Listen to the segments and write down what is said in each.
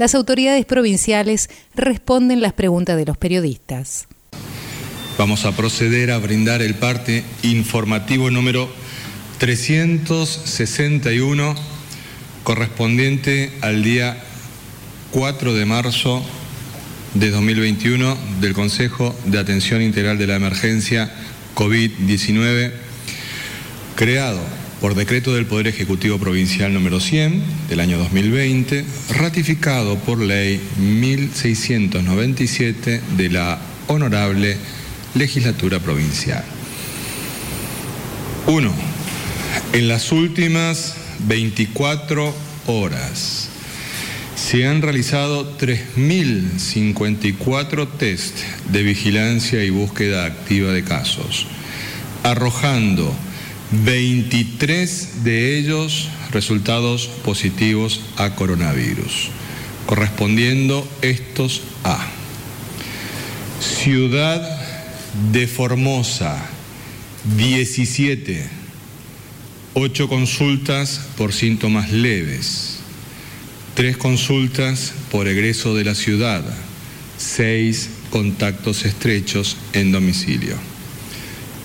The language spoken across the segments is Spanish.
las autoridades provinciales responden las preguntas de los periodistas. Vamos a proceder a brindar el parte informativo número 361 correspondiente al día 4 de marzo de 2021 del Consejo de Atención Integral de la Emergencia COVID-19 creado por decreto del Poder Ejecutivo Provincial número 100 del año 2020, ratificado por ley 1697 de la Honorable Legislatura Provincial. 1. En las últimas 24 horas se han realizado 3.054 test de vigilancia y búsqueda activa de casos, arrojando 23 de ellos resultados positivos a coronavirus, correspondiendo estos a Ciudad de Formosa, 17, 8 consultas por síntomas leves, 3 consultas por egreso de la ciudad, 6 contactos estrechos en domicilio.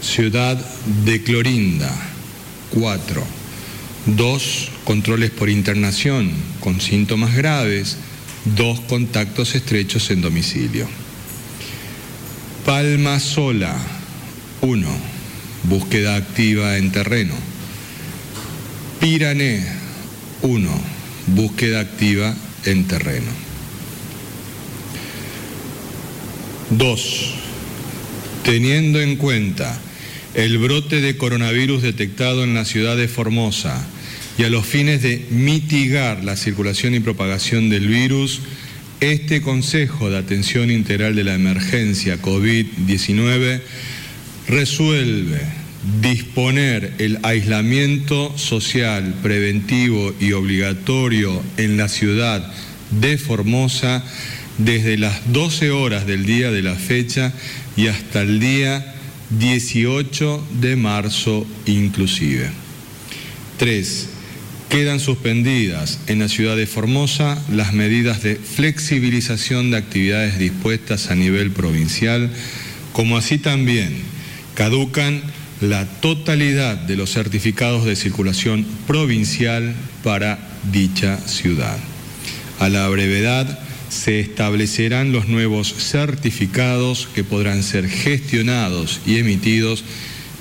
Ciudad de Clorinda, 4. Dos controles por internación con síntomas graves, dos contactos estrechos en domicilio. Palma Sola, 1. Búsqueda activa en terreno. Pirané, 1. Búsqueda activa en terreno. 2. Teniendo en cuenta el brote de coronavirus detectado en la ciudad de Formosa y a los fines de mitigar la circulación y propagación del virus, este Consejo de Atención Integral de la Emergencia COVID-19 resuelve disponer el aislamiento social preventivo y obligatorio en la ciudad de Formosa desde las 12 horas del día de la fecha y hasta el día 18 de marzo inclusive. 3. Quedan suspendidas en la ciudad de Formosa las medidas de flexibilización de actividades dispuestas a nivel provincial, como así también caducan la totalidad de los certificados de circulación provincial para dicha ciudad. A la brevedad, se establecerán los nuevos certificados que podrán ser gestionados y emitidos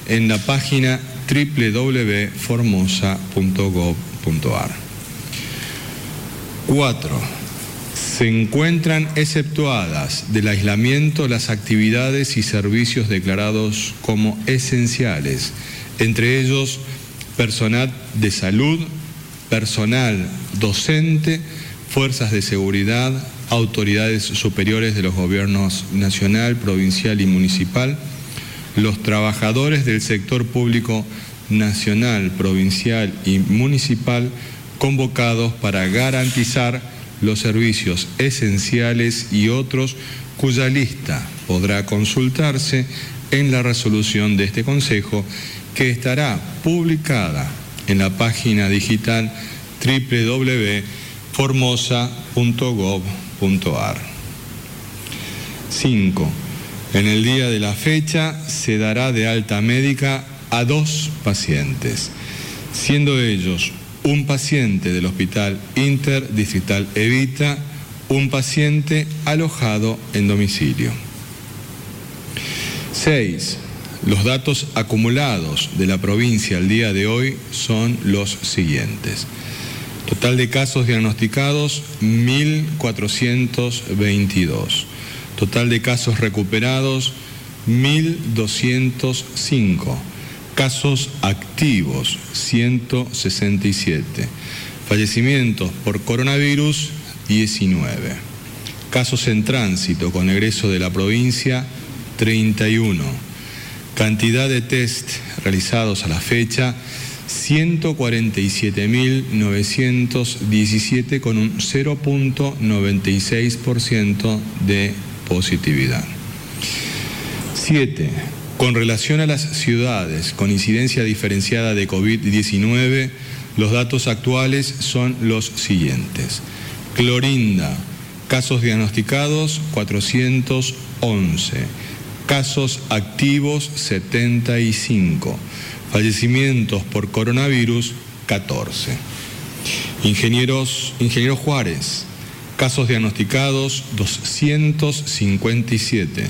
en la página www.formosa.gov.ar. 4. Se encuentran exceptuadas del aislamiento las actividades y servicios declarados como esenciales, entre ellos personal de salud, personal docente, fuerzas de seguridad, autoridades superiores de los gobiernos nacional, provincial y municipal, los trabajadores del sector público nacional, provincial y municipal convocados para garantizar los servicios esenciales y otros cuya lista podrá consultarse en la resolución de este Consejo que estará publicada en la página digital www.formosa.gov.ar 5. En el día de la fecha se dará de alta médica a dos pacientes, siendo ellos un paciente del Hospital Interdistrital Evita, un paciente alojado en domicilio. 6. Los datos acumulados de la provincia al día de hoy son los siguientes. Total de casos diagnosticados, 1.422. Total de casos recuperados, 1.205. Casos activos, 167. Fallecimientos por coronavirus, 19. Casos en tránsito con egreso de la provincia, 31. Cantidad de test realizados a la fecha, 147.917 con un 0.96% de positividad. 7. Con relación a las ciudades con incidencia diferenciada de COVID-19, los datos actuales son los siguientes. Clorinda, casos diagnosticados 411, casos activos 75, fallecimientos por coronavirus 14. Ingenieros, Ingeniero Juárez, casos diagnosticados 257,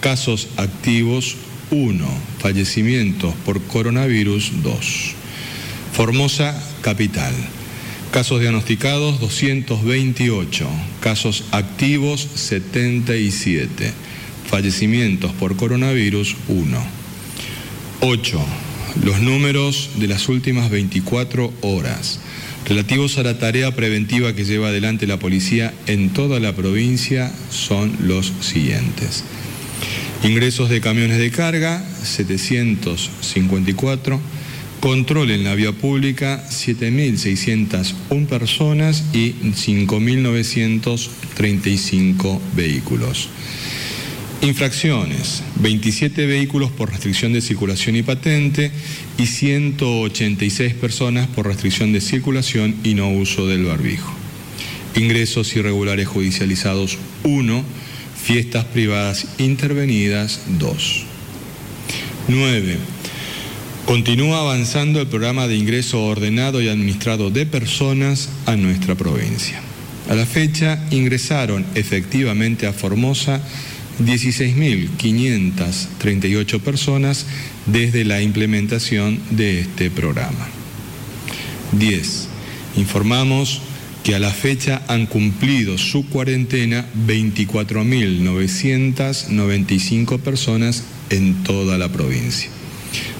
casos activos 1, fallecimientos por coronavirus 2. Formosa, capital. Casos diagnosticados 228, casos activos 77, fallecimientos por coronavirus 1. 8. Los números de las últimas 24 horas relativos a la tarea preventiva que lleva adelante la policía en toda la provincia son los siguientes. Ingresos de camiones de carga, 754 Control en la vía pública, 7.601 personas y 5.935 vehículos. Infracciones, 27 vehículos por restricción de circulación y patente y 186 personas por restricción de circulación y no uso del barbijo. Ingresos irregulares judicializados 1, fiestas privadas intervenidas 2. 9 Continúa avanzando el programa de ingreso ordenado y administrado de personas a nuestra provincia. A la fecha ingresaron efectivamente a Formosa 16.538 personas desde la implementación de este programa. 10. Informamos que a la fecha han cumplido su cuarentena 24.995 personas en toda la provincia.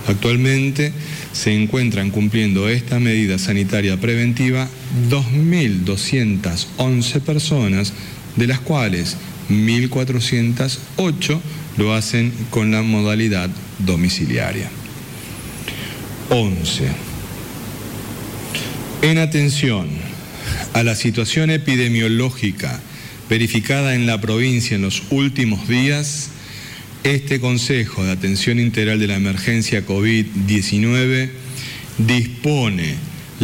Actualmente se encuentran cumpliendo esta medida sanitaria preventiva 2.211 personas, de las cuales 1.408 lo hacen con la modalidad domiciliaria. 11. En atención a la situación epidemiológica verificada en la provincia en los últimos días, este Consejo de Atención Integral de la Emergencia COVID-19 dispone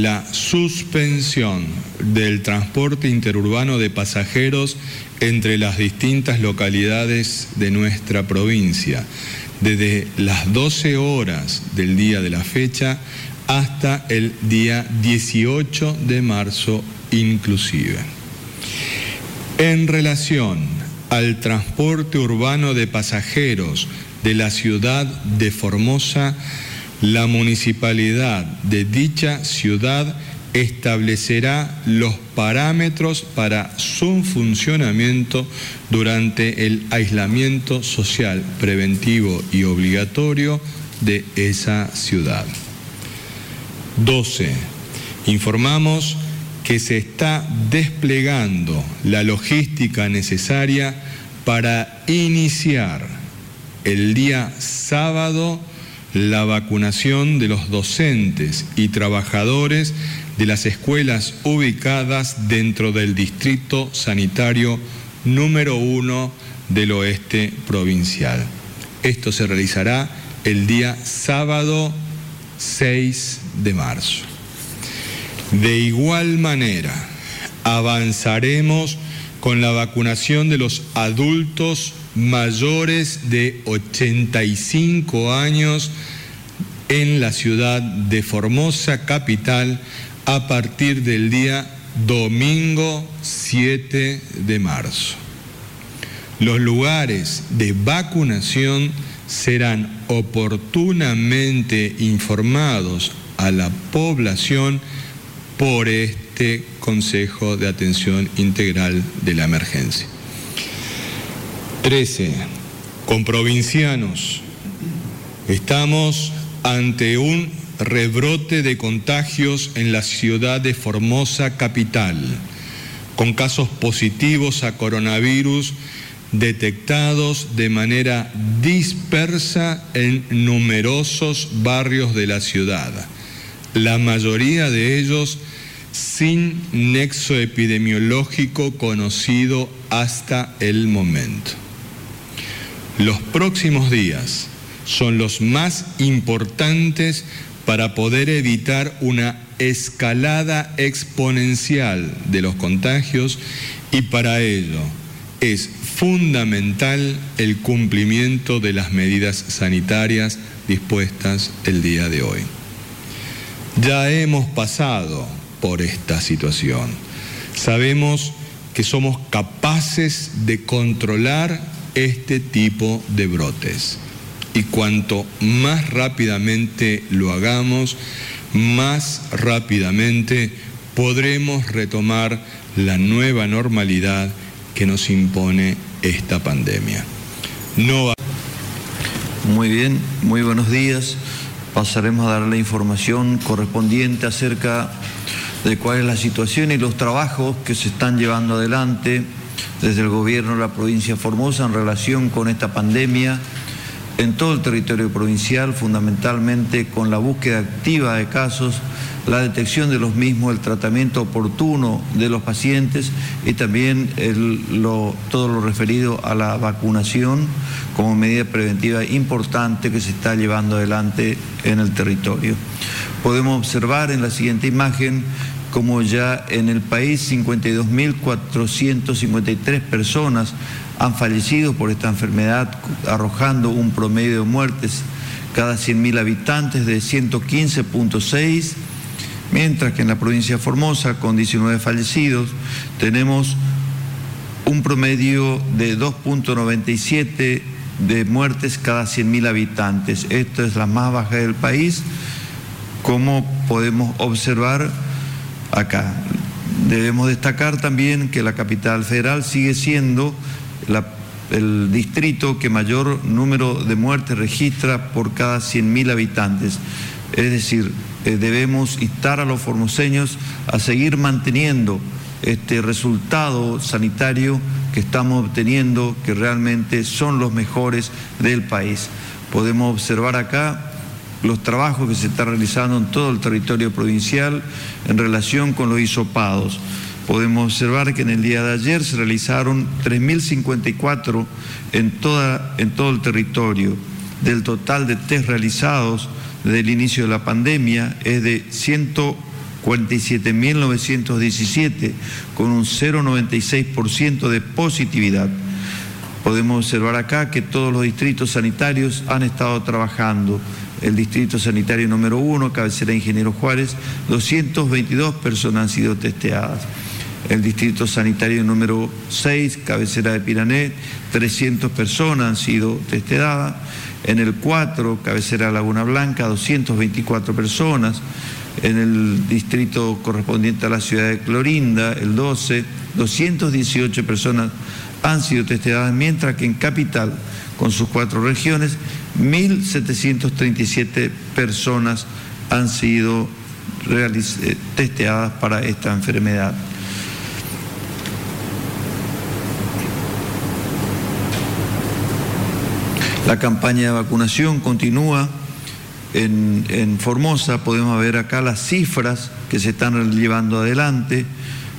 la suspensión del transporte interurbano de pasajeros entre las distintas localidades de nuestra provincia, desde las 12 horas del día de la fecha hasta el día 18 de marzo inclusive. En relación al transporte urbano de pasajeros de la ciudad de Formosa, la municipalidad de dicha ciudad establecerá los parámetros para su funcionamiento durante el aislamiento social preventivo y obligatorio de esa ciudad. 12. Informamos que se está desplegando la logística necesaria para iniciar el día sábado la vacunación de los docentes y trabajadores de las escuelas ubicadas dentro del distrito sanitario número uno del oeste provincial. Esto se realizará el día sábado 6 de marzo. De igual manera, avanzaremos con la vacunación de los adultos mayores de 85 años en la ciudad de Formosa, capital, a partir del día domingo 7 de marzo. Los lugares de vacunación serán oportunamente informados a la población por este Consejo de Atención Integral de la Emergencia. 13. Con provincianos estamos ante un rebrote de contagios en la ciudad de Formosa capital, con casos positivos a coronavirus detectados de manera dispersa en numerosos barrios de la ciudad, la mayoría de ellos sin nexo epidemiológico conocido hasta el momento. Los próximos días son los más importantes para poder evitar una escalada exponencial de los contagios y para ello es fundamental el cumplimiento de las medidas sanitarias dispuestas el día de hoy. Ya hemos pasado por esta situación. Sabemos que somos capaces de controlar este tipo de brotes. Y cuanto más rápidamente lo hagamos, más rápidamente podremos retomar la nueva normalidad que nos impone esta pandemia. No Muy bien, muy buenos días. Pasaremos a dar la información correspondiente acerca de cuál es la situación y los trabajos que se están llevando adelante desde el gobierno de la provincia de Formosa en relación con esta pandemia en todo el territorio provincial, fundamentalmente con la búsqueda activa de casos, la detección de los mismos, el tratamiento oportuno de los pacientes y también todo lo referido a la vacunación como medida preventiva importante que se está llevando adelante en el territorio. Podemos observar en la siguiente imagen como ya en el país 52.453 personas han fallecido por esta enfermedad, arrojando un promedio de muertes cada 100.000 habitantes de 115.6, mientras que en la provincia de Formosa, con 19 fallecidos, tenemos un promedio de 2.97 de muertes cada 100.000 habitantes. Esto es la más baja del país, como podemos observar acá. Debemos destacar también que la capital federal sigue siendo el distrito que mayor número de muertes registra por cada 100.000 habitantes. Es decir, eh, debemos instar a los formoseños a seguir manteniendo este resultado sanitario que estamos obteniendo, que realmente son los mejores del país. Podemos observar acá los trabajos que se están realizando en todo el territorio provincial en relación con los hisopados. Podemos observar que en el día de ayer se realizaron 3.054 en, toda, en todo el territorio. Del total de test realizados desde el inicio de la pandemia es de 147.917 con un 0,96% de positividad. Podemos observar acá que todos los distritos sanitarios han estado trabajando el Distrito Sanitario número 1, cabecera Ingeniero Juárez, 222 personas han sido testeadas. El Distrito Sanitario número 6, cabecera de Pirané, 300 personas han sido testeadas. En el 4, cabecera Laguna Blanca, 224 personas. En el distrito correspondiente a la ciudad de Clorinda, el 12, 218 personas han sido testeadas, mientras que en Capital, con sus cuatro regiones, 1.737 personas han sido eh, testeadas para esta enfermedad. La campaña de vacunación continúa en, en, Formosa. Podemos ver acá las cifras que se están llevando adelante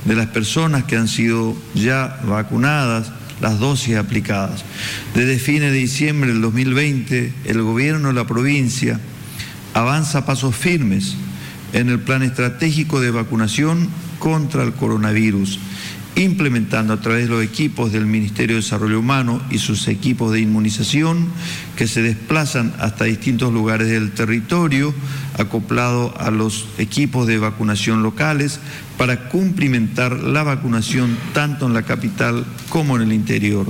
de las personas que han sido ya vacunadas las dosis aplicadas. Desde fines de diciembre del 2020, el gobierno de la provincia avanza pasos firmes en el plan estratégico de vacunación contra el coronavirus implementando a través de los equipos del Ministerio de Desarrollo Humano y sus equipos de inmunización que se desplazan hasta distintos lugares del territorio, acoplado a los equipos de vacunación locales, para cumplimentar la vacunación tanto en la capital como en el interior.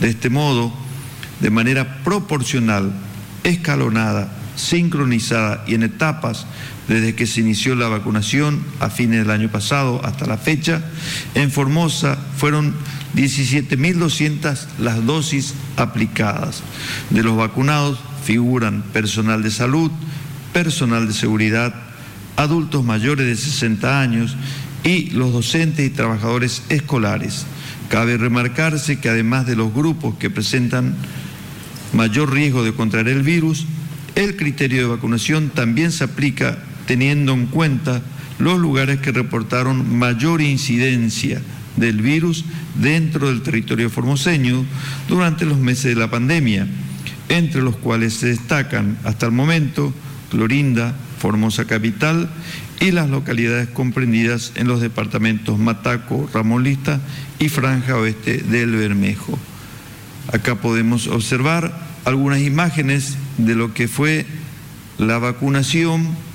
De este modo, de manera proporcional, escalonada, sincronizada y en etapas, desde que se inició la vacunación a fines del año pasado hasta la fecha. En Formosa fueron 17.200 las dosis aplicadas. De los vacunados figuran personal de salud, personal de seguridad, adultos mayores de 60 años y los docentes y trabajadores escolares. Cabe remarcarse que además de los grupos que presentan mayor riesgo de contraer el virus, el criterio de vacunación también se aplica teniendo en cuenta los lugares que reportaron mayor incidencia del virus dentro del territorio formoseño durante los meses de la pandemia, entre los cuales se destacan hasta el momento Clorinda, Formosa Capital y las localidades comprendidas en los departamentos Mataco, Ramón Lista y Franja Oeste del Bermejo. Acá podemos observar algunas imágenes de lo que fue la vacunación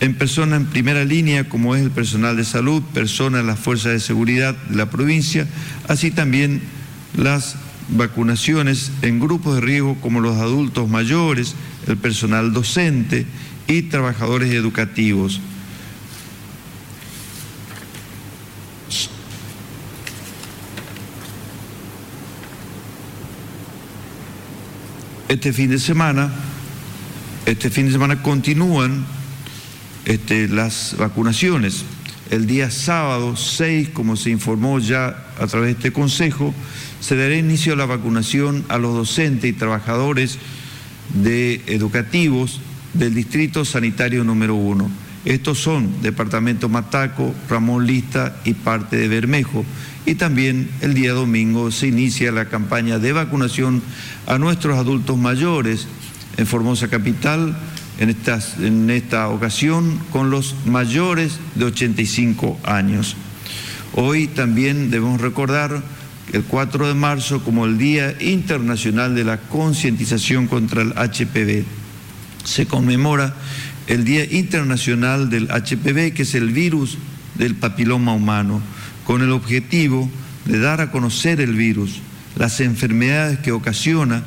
en personas en primera línea, como es el personal de salud, personas de las fuerzas de seguridad de la provincia, así también las vacunaciones en grupos de riesgo como los adultos mayores, el personal docente y trabajadores educativos. Este fin de semana, este fin de semana continúan este, las vacunaciones. El día sábado 6, como se informó ya a través de este consejo, se dará inicio a la vacunación a los docentes y trabajadores de educativos del Distrito Sanitario número 1. Estos son Departamento Mataco, Ramón Lista y parte de Bermejo. Y también el día domingo se inicia la campaña de vacunación a nuestros adultos mayores en Formosa Capital, en, en esta ocasión con los mayores de 85 años. Hoy también debemos recordar el 4 de marzo como el Día Internacional de la Concientización contra el HPV. Se conmemora el Día Internacional del HPV, que es el virus del papiloma humano, con el objetivo de dar a conocer el virus, las enfermedades que ocasiona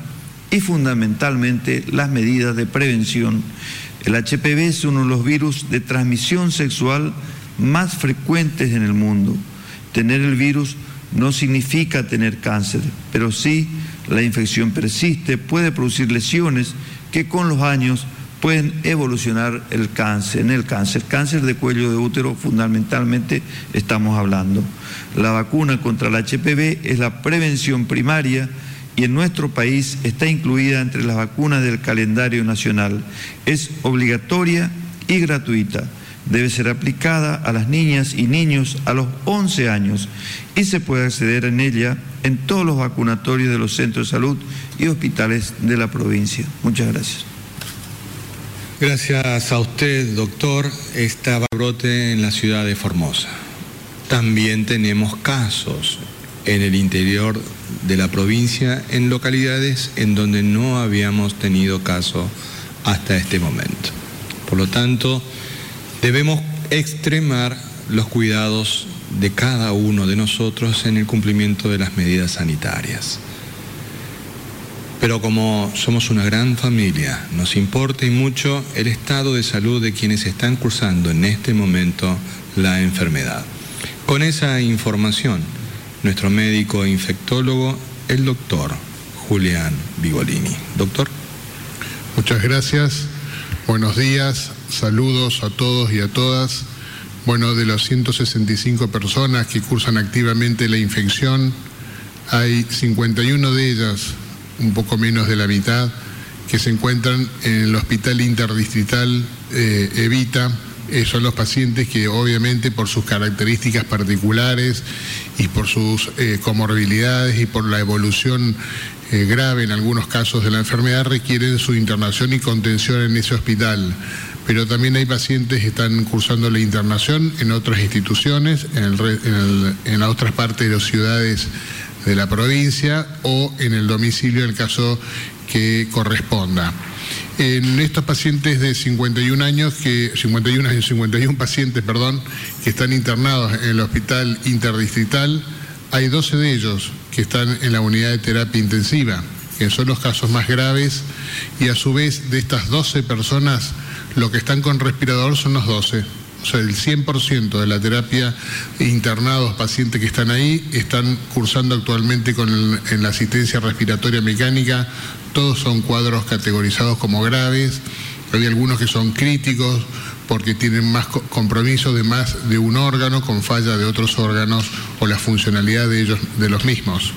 y fundamentalmente las medidas de prevención. El HPV es uno de los virus de transmisión sexual más frecuentes en el mundo. Tener el virus no significa tener cáncer, pero sí la infección persiste, puede producir lesiones que con los años pueden evolucionar el cáncer, en el cáncer, cáncer de cuello de útero fundamentalmente estamos hablando. La vacuna contra el HPV es la prevención primaria y en nuestro país está incluida entre las vacunas del calendario nacional. Es obligatoria y gratuita. Debe ser aplicada a las niñas y niños a los 11 años y se puede acceder en ella en todos los vacunatorios de los centros de salud y hospitales de la provincia. Muchas gracias. Gracias a usted, doctor. Estaba brote en la ciudad de Formosa. También tenemos casos en el interior de la provincia en localidades en donde no habíamos tenido caso hasta este momento. Por lo tanto, debemos extremar los cuidados de cada uno de nosotros en el cumplimiento de las medidas sanitarias. Pero como somos una gran familia, nos importa y mucho el estado de salud de quienes están cursando en este momento la enfermedad. Con esa información, nuestro médico infectólogo, el doctor Julián Vigolini. Doctor. Muchas gracias. Buenos días. Saludos a todos y a todas. Bueno, de las 165 personas que cursan activamente la infección, hay 51 de ellas, un poco menos de la mitad, que se encuentran en el Hospital Interdistrital eh, Evita eh, son los pacientes que obviamente por sus características particulares y por sus eh, comorbilidades y por la evolución eh, grave en algunos casos de la enfermedad requieren su internación y contención en ese hospital. Pero también hay pacientes que están cursando la internación en otras instituciones, en, en las otras partes de las ciudades de la provincia o en el domicilio en el caso que corresponda. En estos pacientes de 51 años, que 51 años, 51 pacientes, perdón, que están internados en el hospital interdistrital, hay 12 de ellos que están en la unidad de terapia intensiva, que son los casos más graves, y a su vez de estas 12 personas, lo que están con respirador son los 12. O sea, el 100% de la terapia internados, pacientes que están ahí, están cursando actualmente con en la asistencia respiratoria mecánica todos son cuadros categorizados como graves, hay algunos que son críticos porque tienen más compromiso de más de un órgano con falla de otros órganos o la funcionalidad de ellos de los mismos.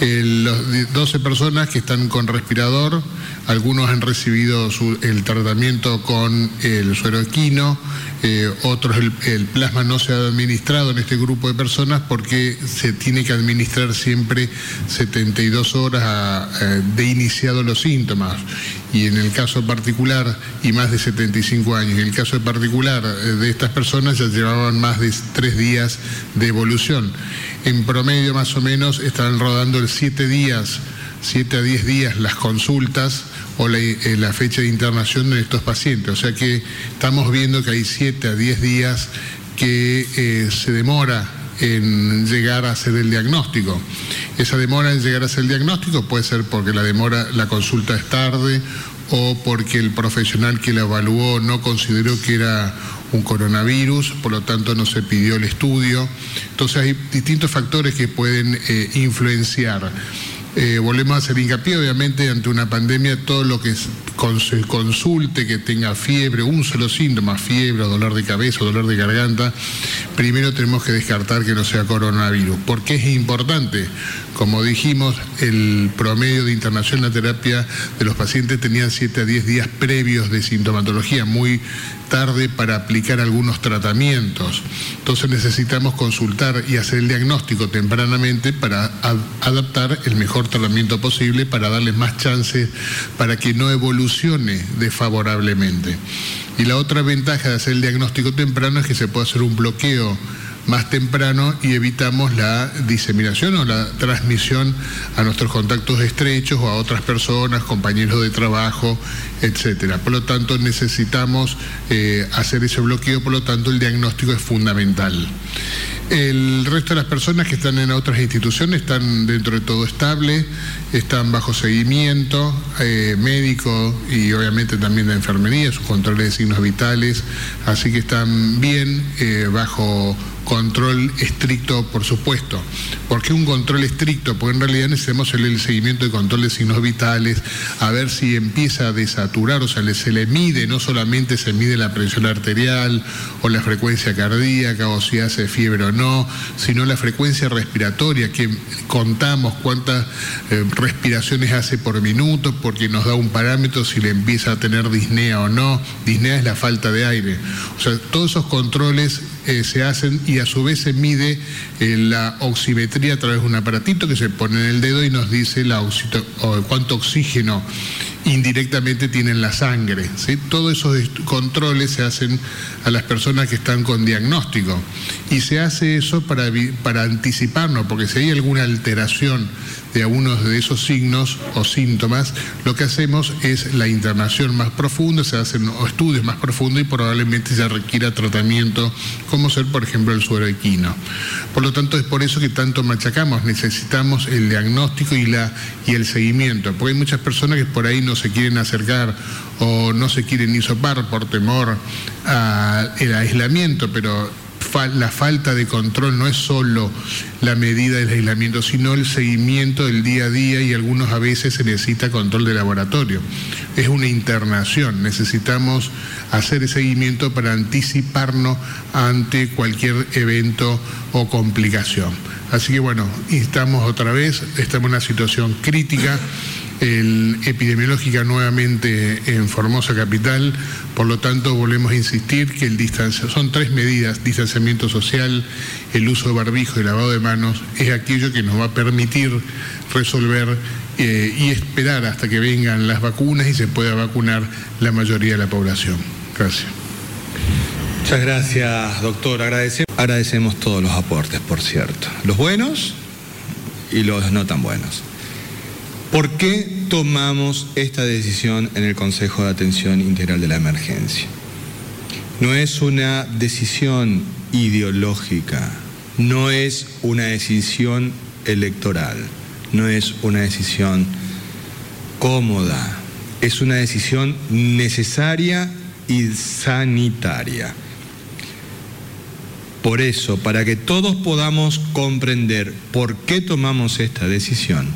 los 12 personas que están con respirador, algunos han recibido el tratamiento con el suero equino, eh, otros el, plasma no se ha administrado en este grupo de personas porque se tiene que administrar siempre 72 horas de iniciado los síntomas. Y en el caso particular, y más de 75 años, en el caso particular eh, de estas personas ya llevaban más de tres días de evolución. En promedio más o menos estaban rodando el 7 días, 7 a 10 días las consultas o eh, la, fecha de internación de estos pacientes. O sea que estamos viendo que hay 7 a 10 días que eh, se demora en llegar a hacer el diagnóstico. Esa demora en llegar a hacer el diagnóstico puede ser porque la demora, la consulta es tarde o porque el profesional que la evaluó no consideró que era un coronavirus, por lo tanto no se pidió el estudio. Entonces hay distintos factores que pueden eh, influenciar. Eh, volvemos a hacer hincapié, obviamente, ante una pandemia, todo lo que consulte que tenga fiebre, un solo síntoma, fiebre, dolor de cabeza, dolor de garganta, primero tenemos que descartar que no sea coronavirus. ¿Por qué es importante? Como dijimos, el promedio de internación en la terapia de los pacientes tenían 7 a 10 días previos de sintomatología, muy tarde para aplicar algunos tratamientos. Entonces necesitamos consultar y hacer el diagnóstico tempranamente para adaptar el mejor tratamiento posible, para darles más chances para que no evolucione desfavorablemente. Y la otra ventaja de hacer el diagnóstico temprano es que se puede hacer un bloqueo más temprano y evitamos la diseminación o la transmisión a nuestros contactos estrechos o a otras personas, compañeros de trabajo, etcétera. Por lo tanto, necesitamos eh, hacer ese bloqueo, por lo tanto, el diagnóstico es fundamental. El resto de las personas que están en otras instituciones están dentro de todo estable, están bajo seguimiento eh, médico y obviamente también de enfermería, sus controles de signos vitales, así que están bien eh, bajo control estricto, por supuesto. ¿Por qué un control estricto? Porque en realidad necesitamos el, seguimiento de control de signos vitales, a ver si empieza a desaturar, o sea, se le mide, no solamente se mide la presión arterial o la frecuencia cardíaca o si hace fiebre o no, sino la frecuencia respiratoria, que contamos cuántas eh, respiraciones hace por minuto, porque nos da un parámetro si le empieza a tener disnea o no. Disnea es la falta de aire. O sea, todos esos controles eh, se hacen y a su vez se mide eh, la oximetría a través de un aparatito que se pone en el dedo y nos dice cuánto oxígeno indirectamente tienen la sangre. Todos esos controles se hacen a las personas que están con diagnóstico y se hace eso para anticiparnos, porque si hay alguna alteración de algunos de esos signos o síntomas, lo que hacemos es la internación más profunda, se hacen estudios más profundos y probablemente se requiera tratamiento, como ser, por ejemplo, el suero equino. Por lo tanto, es por eso que tanto machacamos, necesitamos el diagnóstico y, la, y el seguimiento, porque hay muchas personas que por ahí no se quieren acercar o no se quieren hisopar por temor al aislamiento, pero la falta de control no es solo la medida del aislamiento, sino el seguimiento del día a día y algunos a veces se necesita control de laboratorio. Es una internación, necesitamos hacer el seguimiento para anticiparnos ante cualquier evento o complicación. Así que bueno, estamos otra vez, estamos en una situación crítica el, epidemiológica nuevamente en Formosa Capital, por lo tanto volvemos a insistir que el distancia, son tres medidas, distanciamiento social, el uso de barbijo y lavado de manos, es aquello que nos va a permitir resolver eh, y esperar hasta que vengan las vacunas y se pueda vacunar la mayoría de la población. Gracias. Muchas gracias, doctor. Agradecemos, agradecemos todos los aportes, por cierto, los buenos y los no tan buenos. ¿Por qué tomamos esta decisión en el Consejo de Atención Integral de la Emergencia? No es una decisión ideológica, no es una decisión electoral, no es una decisión cómoda, es una decisión necesaria y sanitaria. Por eso, para que todos podamos comprender por qué tomamos esta decisión,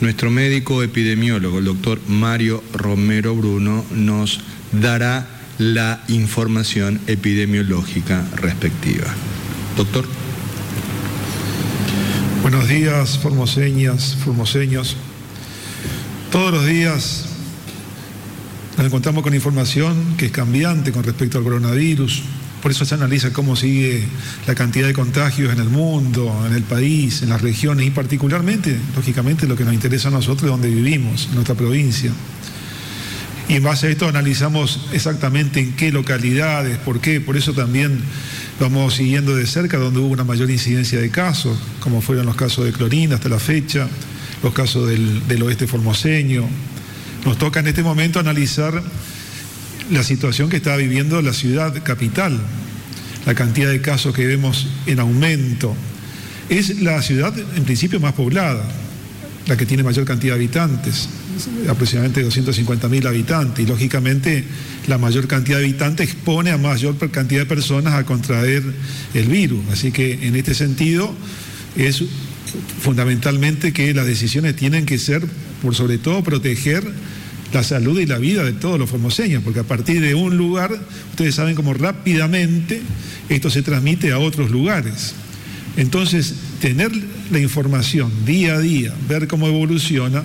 nuestro médico epidemiólogo, el doctor Mario Romero Bruno, nos dará la información epidemiológica respectiva. Doctor. Buenos días, formoseñas, formoseños. Todos los días nos encontramos con información que es cambiante con respecto al coronavirus. Por eso se analiza cómo sigue la cantidad de contagios en el mundo, en el país, en las regiones y particularmente, lógicamente, lo que nos interesa a nosotros, donde vivimos, en nuestra provincia. Y en base a esto analizamos exactamente en qué localidades, por qué. Por eso también vamos siguiendo de cerca donde hubo una mayor incidencia de casos, como fueron los casos de Clorinda hasta la fecha, los casos del, del oeste formoseño. Nos toca en este momento analizar la situación que está viviendo la ciudad capital, la cantidad de casos que vemos en aumento. Es la ciudad en principio más poblada, la que tiene mayor cantidad de habitantes, aproximadamente 250 mil habitantes, y lógicamente la mayor cantidad de habitantes expone a mayor cantidad de personas a contraer el virus. Así que en este sentido es fundamentalmente que las decisiones tienen que ser, por sobre todo, proteger la salud y la vida de todos los formoseños, porque a partir de un lugar, ustedes saben cómo rápidamente esto se transmite a otros lugares. Entonces, tener la información día a día, ver cómo evoluciona,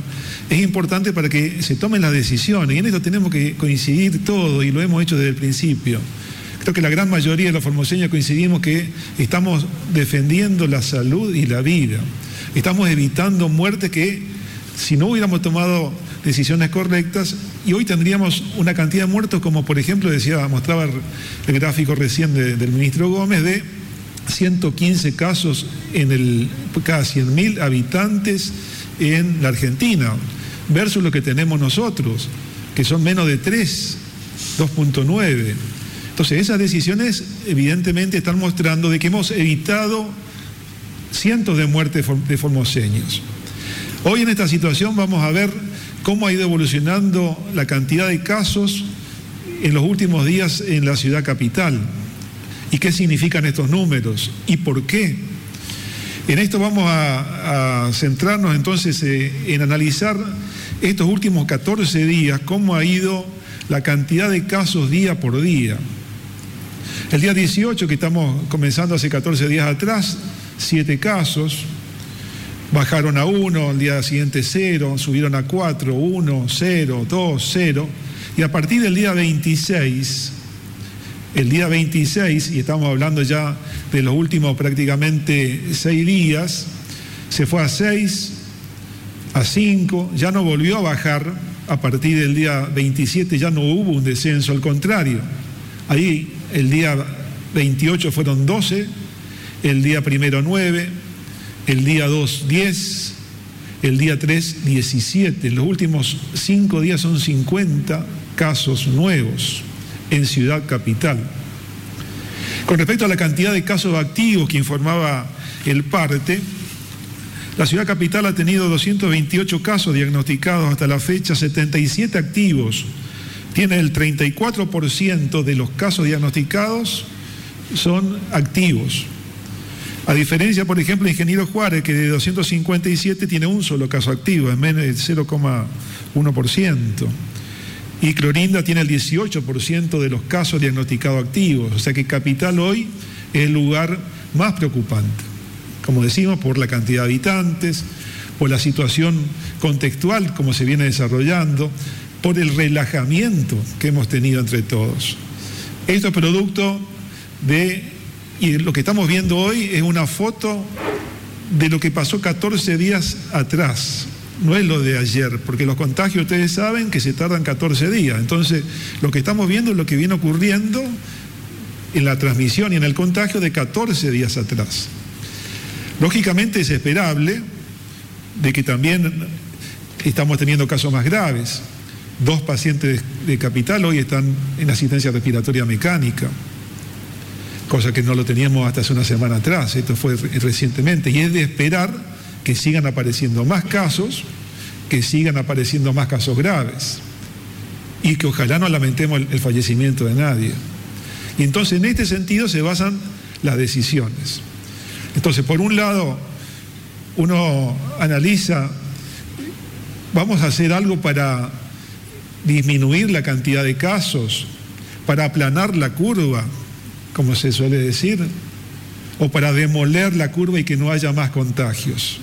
es importante para que se tomen las decisiones. Y en esto tenemos que coincidir todo, y lo hemos hecho desde el principio. Creo que la gran mayoría de los formoseños coincidimos que estamos defendiendo la salud y la vida. Estamos evitando muertes que, si no hubiéramos tomado decisiones correctas, y hoy tendríamos una cantidad de muertos, como por ejemplo decía, mostraba el gráfico recién del ministro Gómez, de 115 casos en el, cada 100.000 habitantes en la Argentina, versus lo que tenemos nosotros, que son menos de 3, 2.9. Entonces, esas decisiones evidentemente están mostrando de que hemos evitado cientos de muertes de formoseños. Hoy en esta situación vamos a ver cómo ha ido evolucionando la cantidad de casos en los últimos días en la ciudad capital y qué significan estos números y por qué. En esto vamos a, centrarnos entonces eh, en analizar estos últimos 14 días, cómo ha ido la cantidad de casos día por día. El día 18, que estamos comenzando hace 14 días atrás, 7 casos, bajaron a 1, el día siguiente 0, subieron a 4, 1, 0, 2, 0, y a partir del día 26, el día 26, y estamos hablando ya de los últimos prácticamente 6 días, se fue a 6, a 5, ya no volvió a bajar, a partir del día 27 ya no hubo un descenso, al contrario, ahí el día 28 fueron 12, el día primero 9, el día 2 10, el día 3 17. En los últimos 5 días son 50 casos nuevos en Ciudad Capital. Con respecto a la cantidad de casos activos que informaba el parte, la ciudad capital ha tenido 228 casos diagnosticados hasta la fecha, 77 activos. Tiene el 34% de los casos diagnosticados son activos. A diferencia, por ejemplo, de Ingeniero Juárez, que de 257 tiene un solo caso activo, es menos del 0,1%. Y Clorinda tiene el 18% de los casos diagnosticados activos. O sea que Capital hoy es el lugar más preocupante. Como decimos, por la cantidad de habitantes, por la situación contextual como se viene desarrollando, por el relajamiento que hemos tenido entre todos. Esto es producto de, y lo que estamos viendo hoy es una foto de lo que pasó 14 días atrás no es lo de ayer, porque los contagios ustedes saben que se tardan 14 días. Entonces, lo que estamos viendo es lo que viene ocurriendo en la transmisión y en el contagio de 14 días atrás. Lógicamente es esperable de que también estamos teniendo casos más graves. Dos pacientes de capital hoy están en asistencia respiratoria mecánica, cosa que no lo teníamos hasta hace una semana atrás, esto fue recientemente, y es de esperar que sigan apareciendo más casos, que sigan apareciendo más casos graves y que ojalá no lamentemos el, fallecimiento de nadie. Y entonces en este sentido se basan las decisiones. Entonces, por un lado, uno analiza, vamos a hacer algo para disminuir la cantidad de casos, para aplanar la curva, como se suele decir, o para demoler la curva y que no haya más contagios.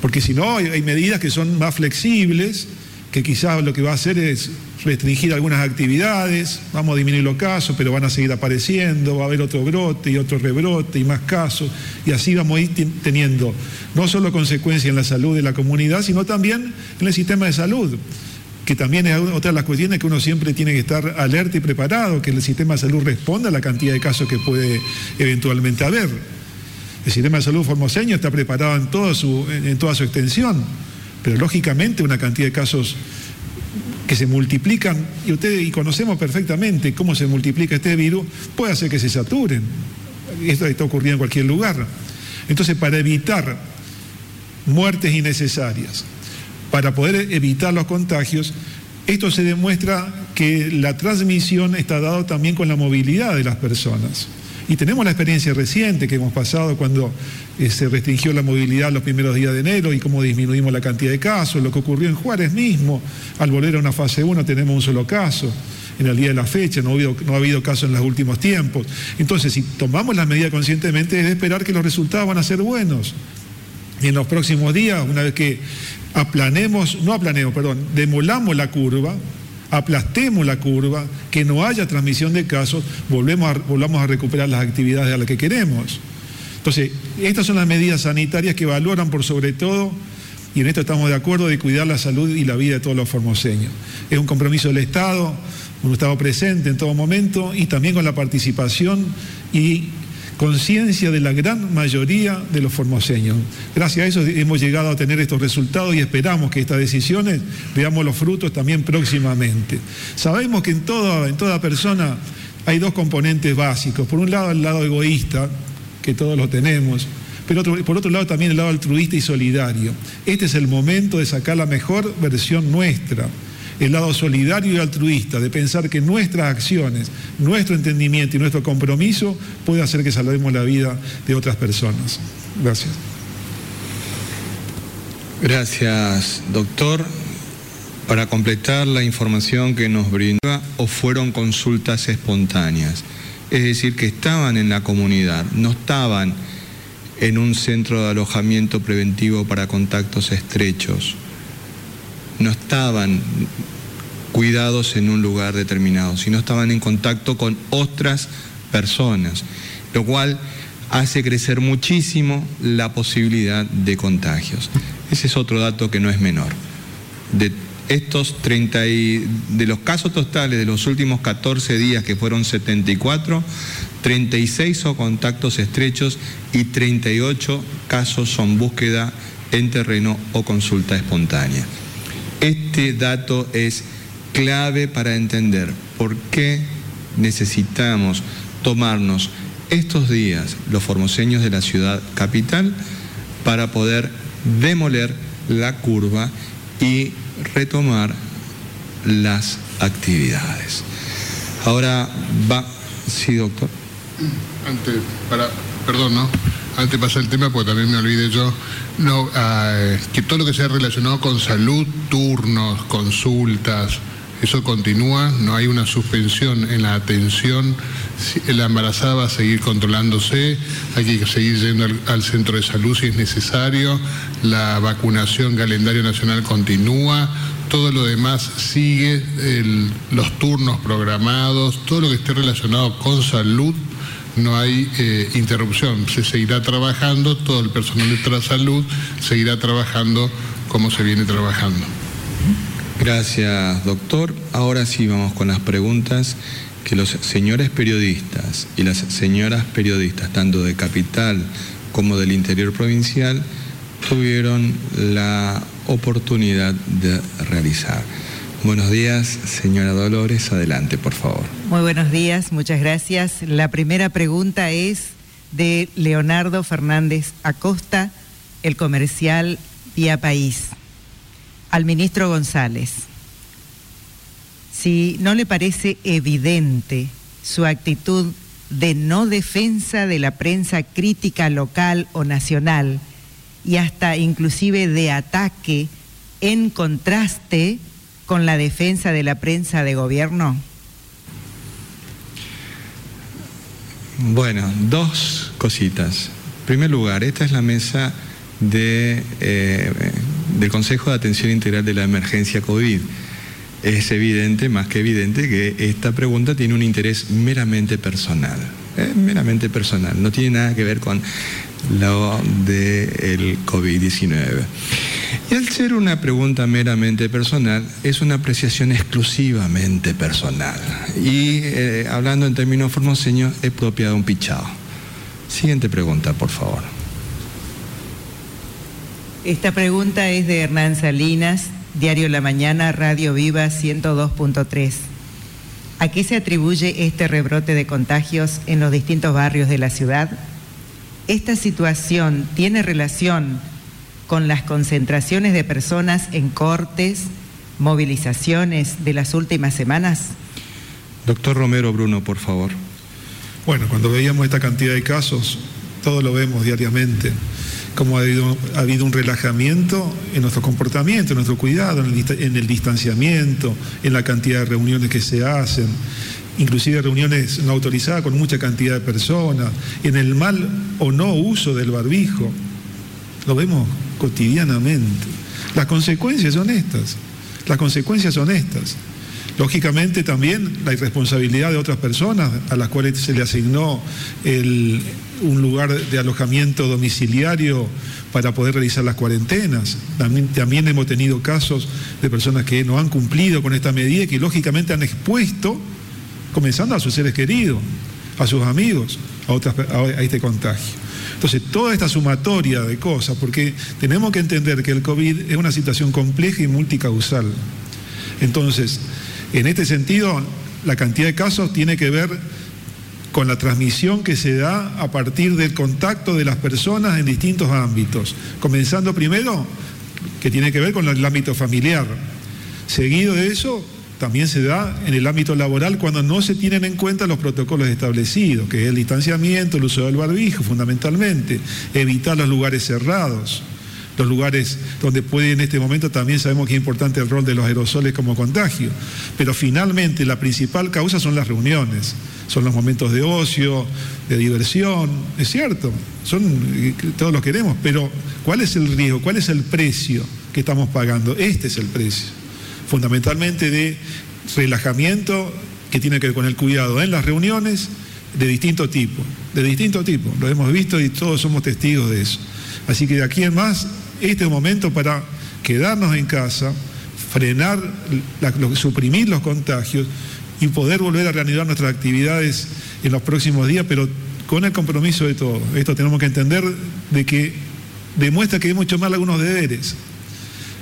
Porque si no, hay medidas que son más flexibles, que quizás lo que va a hacer es restringir algunas actividades, vamos a disminuir los casos, pero van a seguir apareciendo, va a haber otro brote y otro rebrote y más casos, y así vamos a ir teniendo no solo consecuencias en la salud de la comunidad, sino también en el sistema de salud, que también es otra de las cuestiones que uno siempre tiene que estar alerta y preparado, que el sistema de salud responda a la cantidad de casos que puede eventualmente haber. El sistema de salud formoseño está preparado en, toda su, en toda su extensión, pero lógicamente una cantidad de casos que se multiplican, y ustedes y conocemos perfectamente cómo se multiplica este virus, puede hacer que se saturen. Esto está ocurriendo en cualquier lugar. Entonces, para evitar muertes innecesarias, para poder evitar los contagios, esto se demuestra que la transmisión está dado también con la movilidad de las personas. Y tenemos la experiencia reciente que hemos pasado cuando eh, se restringió la movilidad los primeros días de enero y cómo disminuimos la cantidad de casos, lo que ocurrió en Juárez mismo, al volver a una fase 1 tenemos un solo caso en el día de la fecha, no ha, habido, no ha habido en los últimos tiempos. Entonces, si tomamos las medidas conscientemente, es de esperar que los resultados van a ser buenos. Y en los próximos días, una vez que aplanemos, no aplanemos, perdón, demolamos la curva, aplastemos la curva, que no haya transmisión de casos, volvemos volvamos a recuperar las actividades a las que queremos. Entonces, estas son las medidas sanitarias que valoran por sobre todo, y en esto estamos de acuerdo, de cuidar la salud y la vida de todos los formoseños. Es un compromiso del Estado, un Estado presente en todo momento y también con la participación y conciencia de la gran mayoría de los formoseños. Gracias a eso hemos llegado a tener estos resultados y esperamos que estas decisiones veamos los frutos también próximamente. Sabemos que en toda, persona hay dos componentes básicos. Por un lado el lado egoísta, que todos lo tenemos, pero por otro lado también el lado altruista y solidario. Este es el momento de sacar la mejor versión nuestra el lado solidario y altruista, de pensar que nuestras acciones, nuestro entendimiento y nuestro compromiso puede hacer que salvemos la vida de otras personas. Gracias. Gracias, doctor. Para completar la información que nos brindó, o fueron consultas espontáneas, es decir, que estaban en la comunidad, no estaban en un centro de alojamiento preventivo para contactos estrechos no estaban cuidados en un lugar determinado, sino estaban en contacto con otras personas, lo cual hace crecer muchísimo la posibilidad de contagios. Ese es otro dato que no es menor. De estos 30 de los casos totales de los últimos 14 días que fueron 74, 36 son contactos estrechos y 38 casos son búsqueda en terreno o consulta espontánea. Este dato es clave para entender por qué necesitamos tomarnos estos días los formoseños de la ciudad capital para poder demoler la curva y retomar las actividades. Ahora va, sí, doctor. Antes, para, perdón, ¿no? Antes de pasar el tema, porque también me olvidé yo, no, ah, que todo lo que sea relacionado con salud, turnos, consultas, eso continúa, no hay una suspensión en la atención, la embarazada va a seguir controlándose, hay que seguir yendo al, centro de salud si es necesario, la vacunación calendario nacional continúa, todo lo demás sigue, los turnos programados, todo lo que esté relacionado con salud no hay eh, interrupción. Se seguirá trabajando, todo el personal de la salud seguirá trabajando como se viene trabajando. Gracias, doctor. Ahora sí vamos con las preguntas que los señores periodistas y las señoras periodistas, tanto de capital como del interior provincial, tuvieron la oportunidad de realizar. Buenos días, señora Dolores. Adelante, por favor. Muy buenos días, muchas gracias. La primera pregunta es de Leonardo Fernández Acosta, el comercial Vía País. Al ministro González, si no le parece evidente su actitud de no defensa de la prensa crítica local o nacional y hasta inclusive de ataque en contraste con la defensa de la prensa de gobierno? Bueno, dos cositas. En primer lugar, esta es la mesa eh, del Consejo de Atención Integral de la Emergencia COVID. Es evidente, más que evidente, que esta pregunta tiene un interés meramente personal. Eh, meramente personal, no tiene nada que ver con lo del COVID-19. Y al ser una pregunta meramente personal, es una apreciación exclusivamente personal. Y eh, hablando en términos formoseños, es propia de un pichado. Siguiente pregunta, por favor. Esta pregunta es de Hernán Salinas, Diario La Mañana, Radio Viva 102.3. ¿A qué se atribuye este rebrote de contagios en los distintos barrios de la ciudad? ¿Esta situación tiene relación con las concentraciones de personas en cortes, movilizaciones de las últimas semanas? Doctor Romero Bruno, por favor. Bueno, cuando veíamos esta cantidad de casos, todo lo vemos diariamente, como ha habido, ha habido un relajamiento en nuestro comportamiento, en nuestro cuidado, en el, en el distanciamiento, en la cantidad de reuniones que se hacen, inclusive reuniones no autorizadas con mucha cantidad de personas, en el mal o no uso del barbijo. Lo vemos cotidianamente. Las consecuencias son estas. Las consecuencias son estas. Lógicamente también la irresponsabilidad de otras personas a las cuales se le asignó un lugar de alojamiento domiciliario para poder realizar las cuarentenas. También, también hemos tenido casos de personas que no han cumplido con esta medida y que lógicamente han expuesto comenzando a sus seres queridos, a sus amigos, a, otras, a este contagio. Entonces, toda esta sumatoria de cosas, porque tenemos que entender que el COVID es una situación compleja y multicausal. Entonces, en este sentido, la cantidad de casos tiene que ver con la transmisión que se da a partir del contacto de las personas en distintos ámbitos, comenzando primero que tiene que ver con el ámbito familiar. Seguido de eso, también se da en el ámbito laboral cuando no se tienen en cuenta los protocolos establecidos, que es el distanciamiento, el uso del barbijo fundamentalmente, evitar los lugares cerrados, los lugares donde puede en este momento también sabemos que es importante el rol de los aerosoles como contagio, pero finalmente la principal causa son las reuniones, son los momentos de ocio, de diversión, es cierto, son todos los queremos, pero ¿cuál es el riesgo? ¿Cuál es el precio que estamos pagando? Este es el precio fundamentalmente de relajamiento que tiene que ver con el cuidado en las reuniones de distinto tipo, de distinto tipo, lo hemos visto y todos somos testigos de eso. Así que de aquí en más, este es un momento para quedarnos en casa, frenar, suprimir los contagios y poder volver a reanudar nuestras actividades en los próximos días, pero con el compromiso de todos. Esto tenemos que entender de que demuestra que hay mucho más algunos deberes.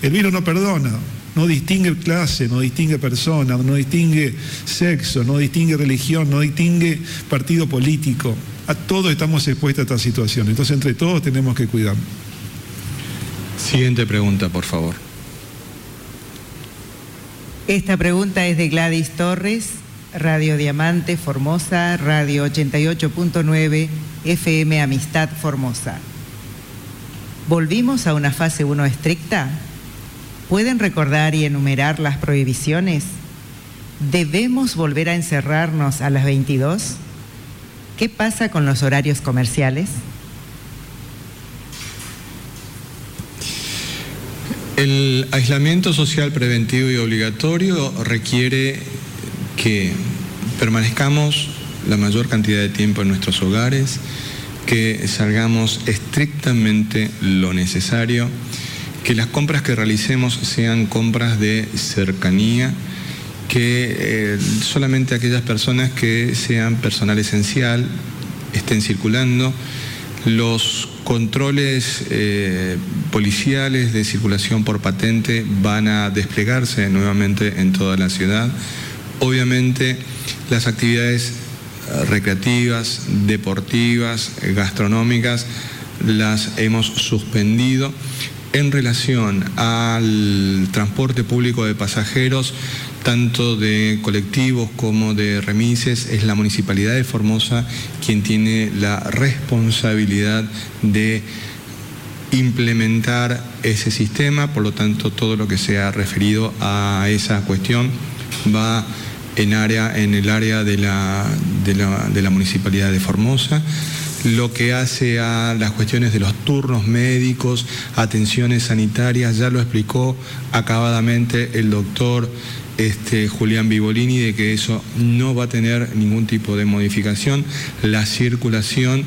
El virus no perdona, no distingue clase, no distingue persona, no distingue sexo, no distingue religión, no distingue partido político. A todos estamos expuestos a esta situación. Entonces, entre todos tenemos que cuidarnos. Siguiente pregunta, por favor. Esta pregunta es de Gladys Torres, Radio Diamante Formosa, Radio 88.9, FM Amistad Formosa. ¿Volvimos a una fase 1 estricta? ¿Pueden recordar y enumerar las prohibiciones? ¿Debemos volver a encerrarnos a las 22? ¿Qué pasa con los horarios comerciales? El aislamiento social preventivo y obligatorio requiere que permanezcamos la mayor cantidad de tiempo en nuestros hogares, que salgamos estrictamente lo necesario que las compras que realicemos sean compras de cercanía, que eh, solamente aquellas personas que sean personal esencial estén circulando, los controles eh, policiales de circulación por patente van a desplegarse nuevamente en toda la ciudad. Obviamente las actividades recreativas, deportivas, gastronómicas, las hemos suspendido en relación al transporte público de pasajeros, tanto de colectivos como de remises, es la Municipalidad de Formosa quien tiene la responsabilidad de implementar ese sistema, por lo tanto todo lo que sea referido a esa cuestión va en, área, en el área de la, de la, de la Municipalidad de Formosa lo que hace a las cuestiones de los turnos médicos, atenciones sanitarias, ya lo explicó acabadamente el doctor este, Julián Vivolini de que eso no va a tener ningún tipo de modificación. La circulación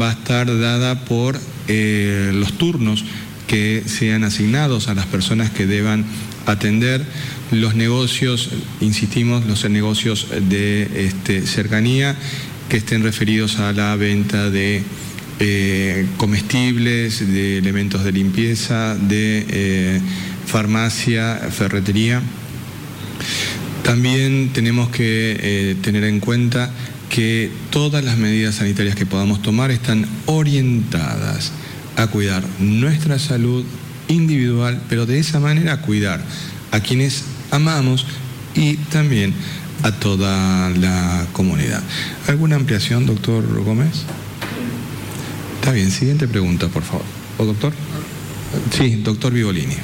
va a estar dada por eh, los turnos que sean asignados a las personas que deban atender los negocios, insistimos, los negocios de este, cercanía que estén referidos a la venta de eh, comestibles, de elementos de limpieza, de eh, farmacia, ferretería. También tenemos que eh, tener en cuenta que todas las medidas sanitarias que podamos tomar están orientadas a cuidar nuestra salud individual, pero de esa manera cuidar a quienes amamos y también a toda la comunidad. ¿Alguna ampliación, doctor Gómez? Está bien, siguiente pregunta, por favor. ¿O doctor? Sí, doctor Vivolini.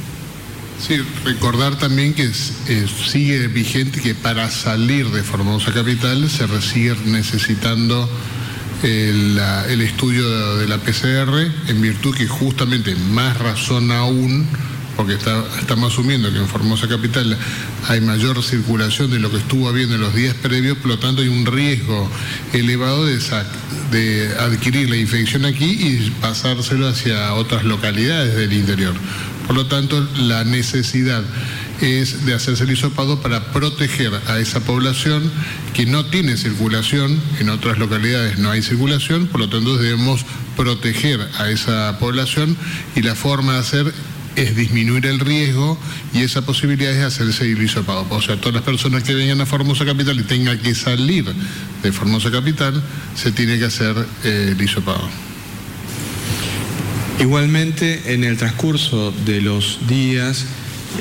Sí, recordar también que eh, sigue vigente que para salir de Formosa Capital se sigue necesitando el, el estudio de la PCR, en virtud que justamente más razón aún porque estamos asumiendo que en Formosa Capital hay mayor circulación de lo que estuvo habiendo en los días previos, por lo tanto hay un riesgo elevado de, de adquirir la infección aquí y pasárselo hacia otras localidades del interior. Por lo tanto, la necesidad es de hacerse el hisopado para proteger a esa población que no tiene circulación, en otras localidades no hay circulación, por lo tanto debemos proteger a esa población y la forma de hacer es disminuir el riesgo y esa posibilidad es hacerse hisopado. O sea, todas las personas que vengan a Formosa Capital y tengan que salir de Formosa Capital, se tiene que hacer eh, el hisopado. Igualmente, en el transcurso de los días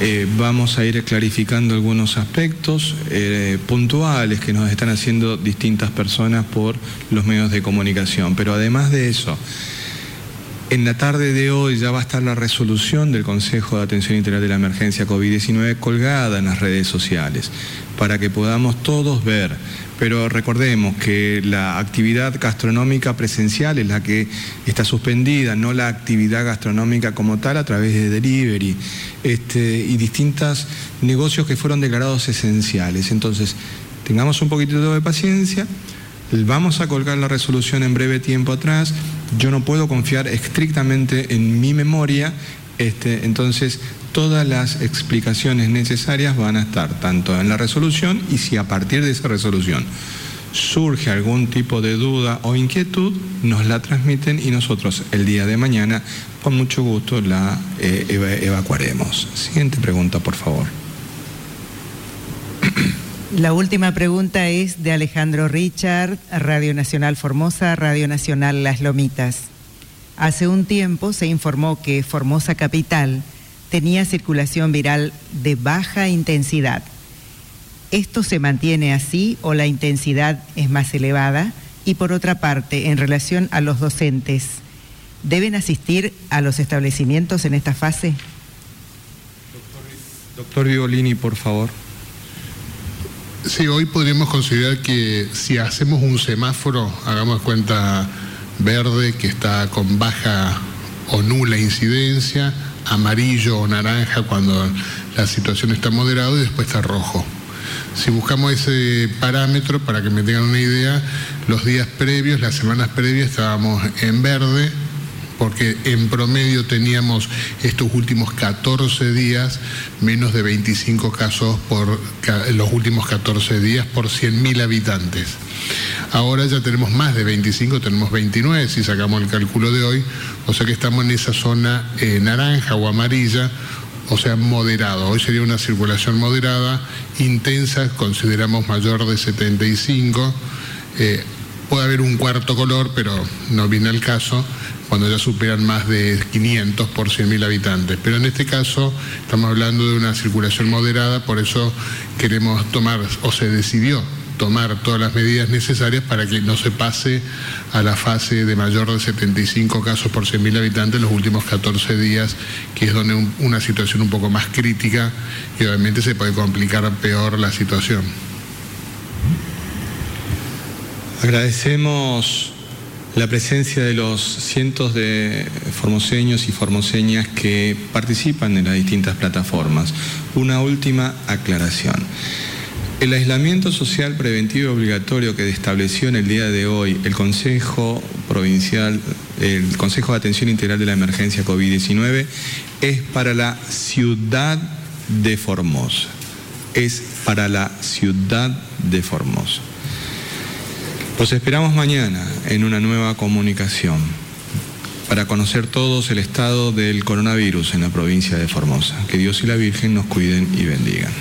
eh, vamos a ir clarificando algunos aspectos eh, puntuales que nos están haciendo distintas personas por los medios de comunicación. Pero además de eso, en la tarde de hoy ya va a estar la resolución del Consejo de Atención Integral de la Emergencia COVID-19 colgada en las redes sociales para que podamos todos ver. Pero recordemos que la actividad gastronómica presencial es la que está suspendida, no la actividad gastronómica como tal a través de delivery este, y distintos negocios que fueron declarados esenciales. Entonces, tengamos un poquitito de paciencia. Vamos a colgar la resolución en breve tiempo atrás. Yo no puedo confiar estrictamente en mi memoria, este, entonces todas las explicaciones necesarias van a estar tanto en la resolución y si a partir de esa resolución surge algún tipo de duda o inquietud, nos la transmiten y nosotros el día de mañana con mucho gusto la eh, evacuaremos. Siguiente pregunta, por favor. La última pregunta es de Alejandro Richard, Radio Nacional Formosa, Radio Nacional Las Lomitas. Hace un tiempo se informó que Formosa Capital tenía circulación viral de baja intensidad. ¿Esto se mantiene así o la intensidad es más elevada? Y por otra parte, en relación a los docentes, ¿deben asistir a los establecimientos en esta fase? Doctor, Violini, por favor. Sí, hoy podríamos considerar que si hacemos un semáforo, hagamos cuenta verde que está con baja o nula incidencia, amarillo o naranja cuando la situación está moderada y después está rojo. Si buscamos ese parámetro, para que me tengan una idea, los días previos, las semanas previas estábamos en verde, porque en promedio teníamos estos últimos 14 días menos de 25 casos por los últimos 14 días por 100.000 habitantes. Ahora ya tenemos más de 25, tenemos 29 si sacamos el cálculo de hoy, o sea que estamos en esa zona eh, naranja o amarilla, o sea, moderado. Hoy sería una circulación moderada, intensa, consideramos mayor de 75. Eh, puede haber un cuarto color, pero no viene al caso cuando ya superan más de 500 por 100.000 habitantes. Pero en este caso estamos hablando de una circulación moderada, por eso queremos tomar, o se decidió tomar todas las medidas necesarias para que no se pase a la fase de mayor de 75 casos por 100.000 habitantes en los últimos 14 días, que es donde una situación un poco más crítica y obviamente se puede complicar peor la situación. Agradecemos la presencia de los cientos de formoseños y formoseñas que participan en las distintas plataformas. Una última aclaración. El aislamiento social preventivo obligatorio que estableció en el día de hoy el Consejo Provincial, el Consejo de Atención Integral de la Emergencia COVID-19 es para la ciudad de Formosa. Es para la ciudad de Formosa. Los esperamos mañana en una nueva comunicación para conocer todos el estado del coronavirus en la provincia de Formosa. Que Dios y la Virgen nos cuiden y bendigan.